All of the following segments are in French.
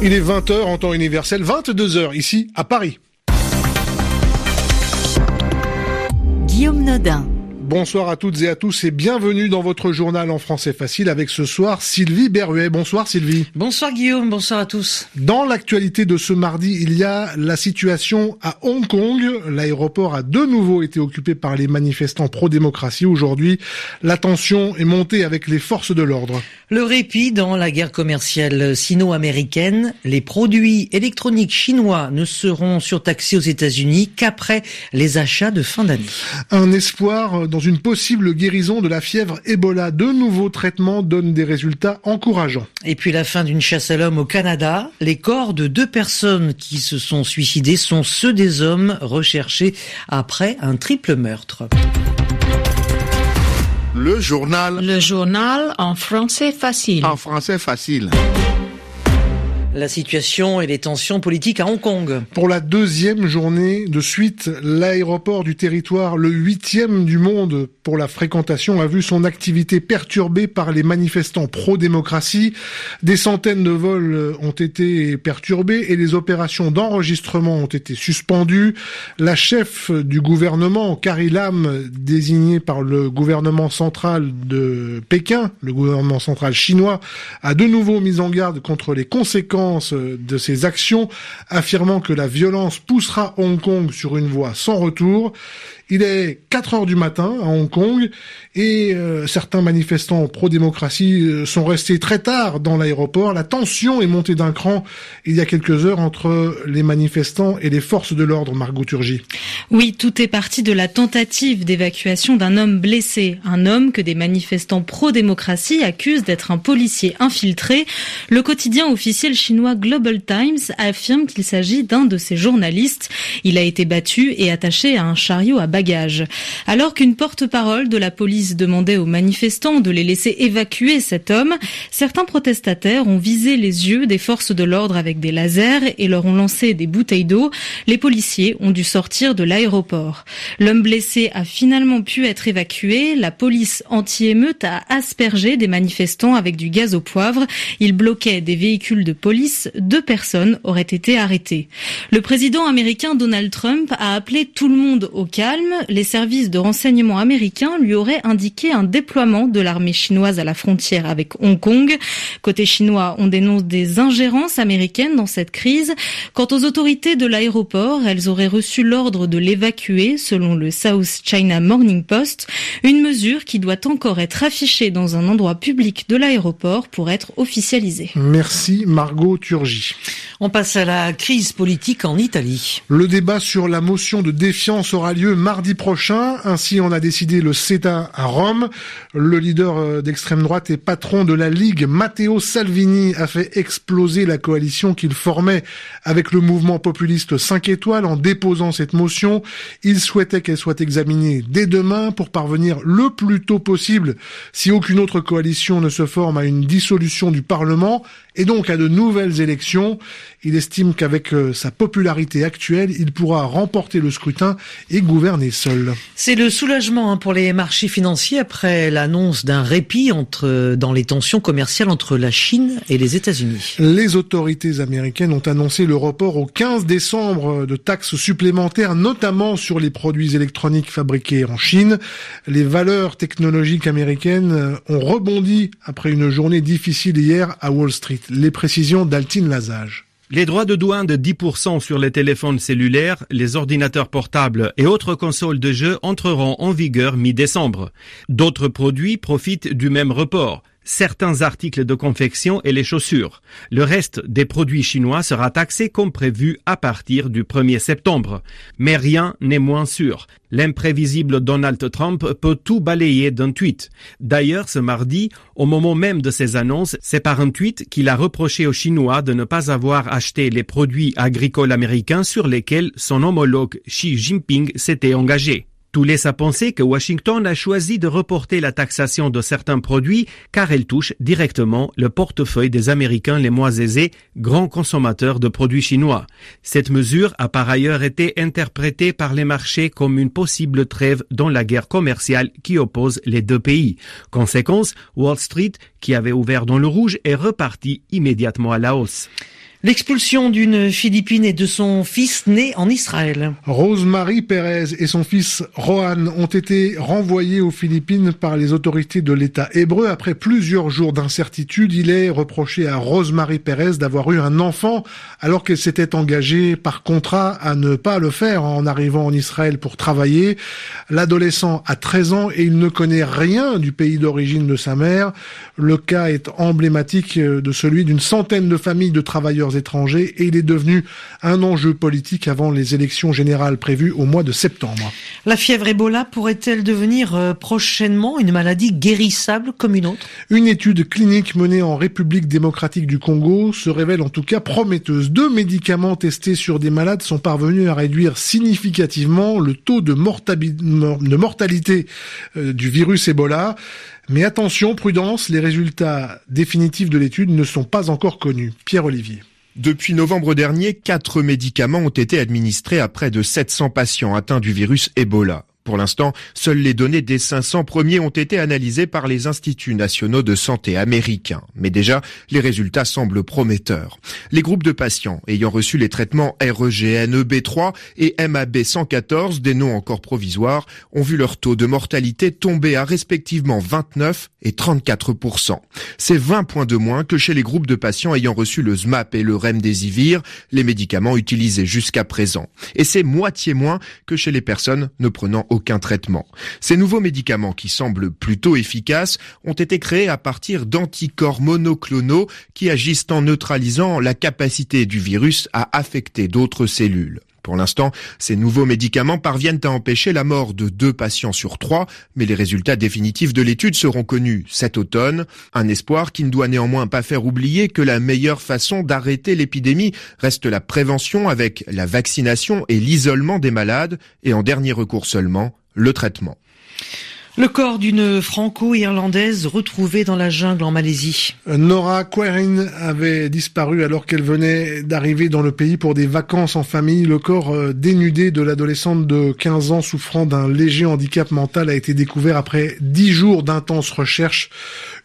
Il est 20h en temps universel, 22h ici à Paris. Guillaume Nodin. Bonsoir à toutes et à tous et bienvenue dans votre journal en français facile avec ce soir Sylvie Berruet. Bonsoir Sylvie. Bonsoir Guillaume, bonsoir à tous. Dans l'actualité de ce mardi, il y a la situation à Hong Kong. L'aéroport a de nouveau été occupé par les manifestants pro-démocratie. Aujourd'hui, la tension est montée avec les forces de l'ordre. Le répit dans la guerre commerciale sino-américaine. Les produits électroniques chinois ne seront surtaxés aux États-Unis qu'après les achats de fin d'année. Un espoir dans dans une possible guérison de la fièvre Ebola. De nouveaux traitements donnent des résultats encourageants. Et puis la fin d'une chasse à l'homme au Canada. Les corps de deux personnes qui se sont suicidées sont ceux des hommes recherchés après un triple meurtre. Le journal. Le journal en français facile. En français facile la situation et les tensions politiques à Hong Kong. Pour la deuxième journée de suite, l'aéroport du territoire, le huitième du monde pour la fréquentation, a vu son activité perturbée par les manifestants pro-démocratie. Des centaines de vols ont été perturbés et les opérations d'enregistrement ont été suspendues. La chef du gouvernement, Carrie Lam, désignée par le gouvernement central de Pékin, le gouvernement central chinois, a de nouveau mis en garde contre les conséquences de ses actions, affirmant que la violence poussera Hong Kong sur une voie sans retour. Il est 4 heures du matin à Hong Kong et euh, certains manifestants pro-démocratie euh, sont restés très tard dans l'aéroport. La tension est montée d'un cran il y a quelques heures entre les manifestants et les forces de l'ordre, Margot Turgy. Oui, tout est parti de la tentative d'évacuation d'un homme blessé, un homme que des manifestants pro-démocratie accusent d'être un policier infiltré. Le quotidien officiel chinois Global Times affirme qu'il s'agit d'un de ses journalistes. Il a été battu et attaché à un chariot à Alors qu'une porte-parole de la police demandait aux manifestants de les laisser évacuer cet homme, certains protestataires ont visé les yeux des forces de l'ordre avec des lasers et leur ont lancé des bouteilles d'eau. Les policiers ont dû sortir de l'aéroport. L'homme blessé a finalement pu être évacué. La police anti-émeute a aspergé des manifestants avec du gaz au poivre. Ils bloquaient des véhicules de police. Deux personnes auraient été arrêtées. Le président américain Donald Trump a appelé tout le monde au calme. Les services de renseignement américains lui auraient indiqué un déploiement de l'armée chinoise à la frontière avec Hong Kong. Côté chinois, on dénonce des ingérences américaines dans cette crise. Quant aux autorités de l'aéroport, elles auraient reçu l'ordre de l'évacuer selon le South China Morning Post, une mesure qui doit encore être affichée dans un endroit public de l'aéroport pour être officialisée. Merci Margot Turgy. On passe à la crise politique en Italie. Le débat sur la motion de défiance aura lieu mardi prochain. Ainsi en a décidé le CETA à Rome. Le leader euh, d'extrême droite et patron de la Ligue, Matteo Salvini, a fait exploser la coalition qu'il formait avec le mouvement populiste 5 étoiles en déposant cette motion. Il souhaitait qu'elle soit examinée dès demain pour parvenir le plus tôt possible, si aucune autre coalition ne se forme, à une dissolution du Parlement et donc à de nouvelles élections. Il estime qu'avec euh, sa popularité actuelle, il pourra remporter le scrutin et gouverner seul. C'est le soulagement hein, pour les marchés financiers après l'annonce d'un répit entre, euh, dans les tensions commerciales entre la Chine et les États-Unis. Les autorités américaines ont annoncé le report au 15 décembre de taxes supplémentaires, notamment sur les produits électroniques fabriqués en Chine. Les valeurs technologiques américaines ont rebondi après une journée difficile hier à Wall Street. Les précisions d'Altine Lazage. Les droits de douane de 10% sur les téléphones cellulaires, les ordinateurs portables et autres consoles de jeux entreront en vigueur mi-décembre. D'autres produits profitent du même report certains articles de confection et les chaussures. Le reste des produits chinois sera taxé comme prévu à partir du 1er septembre. Mais rien n'est moins sûr. L'imprévisible Donald Trump peut tout balayer d'un tweet. D'ailleurs, ce mardi, au moment même de ces annonces, c'est par un tweet qu'il a reproché aux Chinois de ne pas avoir acheté les produits agricoles américains sur lesquels son homologue Xi Jinping s'était engagé. Tout laisse à penser que Washington a choisi de reporter la taxation de certains produits car elle touche directement le portefeuille des Américains les moins aisés, grands consommateurs de produits chinois. Cette mesure a par ailleurs été interprétée par les marchés comme une possible trêve dans la guerre commerciale qui oppose les deux pays. Conséquence, Wall Street, qui avait ouvert dans le rouge, est reparti immédiatement à la hausse. L'expulsion d'une Philippine et de son fils né en Israël. Rosemary Perez et son fils Rohan ont été renvoyés aux Philippines par les autorités de l'État hébreu. Après plusieurs jours d'incertitude, il est reproché à Rosemary Perez d'avoir eu un enfant alors qu'elle s'était engagée par contrat à ne pas le faire en arrivant en Israël pour travailler. L'adolescent a 13 ans et il ne connaît rien du pays d'origine de sa mère. Le cas est emblématique de celui d'une centaine de familles de travailleurs étrangers et il est devenu un enjeu politique avant les élections générales prévues au mois de septembre. La fièvre Ebola pourrait-elle devenir euh, prochainement une maladie guérissable comme une autre? Une étude clinique menée en République démocratique du Congo se révèle en tout cas prometteuse. Deux médicaments testés sur des malades sont parvenus à réduire significativement le taux de, mortalité euh, du virus Ebola. Mais attention, prudence, les résultats définitifs de l'étude ne sont pas encore connus. Pierre Olivier. Depuis novembre dernier, quatre médicaments ont été administrés à près de 700 patients atteints du virus Ebola. Pour l'instant, seules les données des 500 premiers ont été analysées par les instituts nationaux de santé américains. Mais déjà, les résultats semblent prometteurs. Les groupes de patients ayant reçu les traitements REGNEB3 et MAB114, des noms encore provisoires, ont vu leur taux de mortalité tomber à respectivement 29 et 34% C'est 20 points de moins que chez les groupes de patients ayant reçu le SMAP et le Remdesivir, les médicaments utilisés jusqu'à présent. Et c'est moitié moins que chez les personnes ne prenant Ces nouveaux médicaments, qui semblent plutôt efficaces, ont été créés à partir d'anticorps monoclonaux qui agissent en neutralisant la capacité du virus à affecter d'autres cellules. Pour l'instant, ces nouveaux médicaments parviennent à empêcher la mort de deux patients sur trois, mais les résultats définitifs de l'étude seront connus cet automne. Un espoir qui ne doit néanmoins pas faire oublier que la meilleure façon d'arrêter l'épidémie reste la prévention avec la vaccination et l'isolement des malades, et en dernier recours seulement, le traitement. Le corps d'une franco-irlandaise retrouvée dans la jungle en Malaisie. Nora Querin avait disparu alors qu'elle venait d'arriver dans le pays pour des vacances en famille. Le corps euh, dénudé de l'adolescente de 15 ans souffrant d'un léger handicap mental a été découvert après 10 jours d'intenses recherches.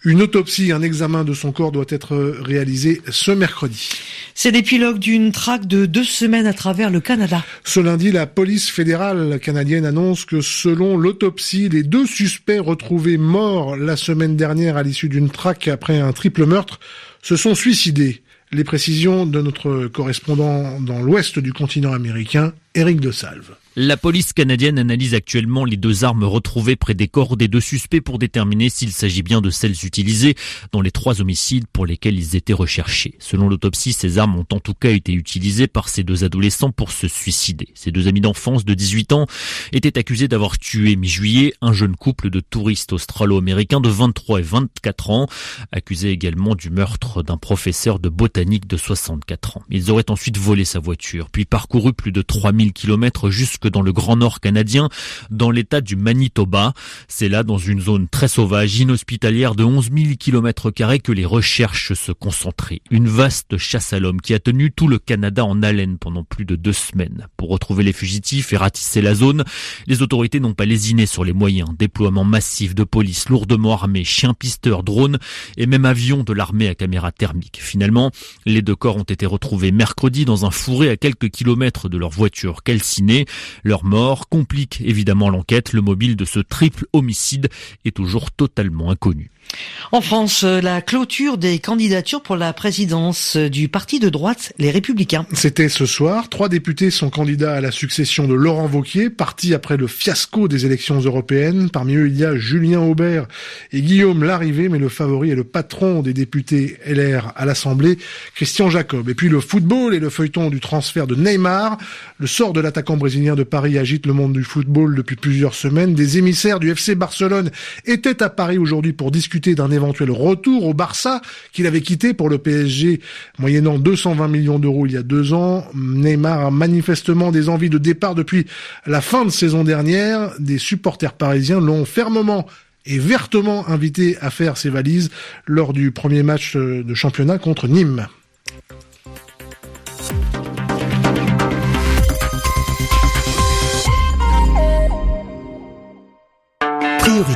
Une autopsie, un examen de son corps doit être réalisé ce mercredi. C'est l'épilogue d'une traque de deux semaines à travers le Canada. Ce lundi, la police fédérale canadienne annonce que selon l'autopsie, les deux suspects retrouvés morts la semaine dernière à l'issue d'une traque après un triple meurtre se sont suicidés. Les précisions de notre correspondant dans l'ouest du continent américain, Éric de Salve. La police canadienne analyse actuellement les deux armes retrouvées près des corps des deux suspects pour déterminer s'il s'agit bien de celles utilisées dans les trois homicides pour lesquels ils étaient recherchés. Selon l'autopsie, ces armes ont en tout cas été utilisées par ces deux adolescents pour se suicider. Ces deux amis d'enfance de 18 ans étaient accusés d'avoir tué mi-juillet un jeune couple de touristes australo-américains de 23 et 24 ans, accusés également du meurtre d'un professeur de botanique de 64 ans. Ils auraient ensuite volé sa voiture, puis parcouru plus de 3000 kilomètres jusqu'à dans le Grand Nord canadien, dans l'état du Manitoba. C'est là, dans une zone très sauvage, inhospitalière de 11 000 km que les recherches se concentraient. Une vaste chasse à l'homme qui a tenu tout le Canada en haleine pendant plus de deux semaines. Pour retrouver les fugitifs et ratisser la zone, les autorités n'ont pas lésiné sur les moyens. Déploiement massif de police lourdement armés, chiens pisteurs, drones et même avions de l'armée à caméra thermique. Finalement, les deux corps ont été retrouvés mercredi dans un fourré à quelques kilomètres de leur voiture calcinée. Leur mort complique évidemment l'enquête. Le mobile de ce triple homicide est toujours totalement inconnu. En France, euh, la clôture des candidatures pour la présidence du parti de droite, les Républicains. C'était ce soir. Trois députés sont candidats à la succession de Laurent Vauquier, parti après le fiasco des élections européennes. Parmi eux, il y a Julien Aubert et Guillaume Larrivé, mais le favori est le patron des députés LR à l'Assemblée, Christian Jacob. Et puis le football et le feuilleton du transfert de Neymar. Le sort de l'attaquant brésilien de Paris agite le monde du football depuis plusieurs semaines. Des émissaires du FC Barcelone étaient à Paris aujourd'hui pour discuter d'un éventuel retour au Barça qu'il avait quitté pour le PSG moyennant 220 millions d'euros il y a deux ans. Neymar a manifestement des envies de départ depuis la fin de saison dernière. Des supporters parisiens l'ont fermement et vertement invité à faire ses valises lors du premier match de championnat contre Nîmes.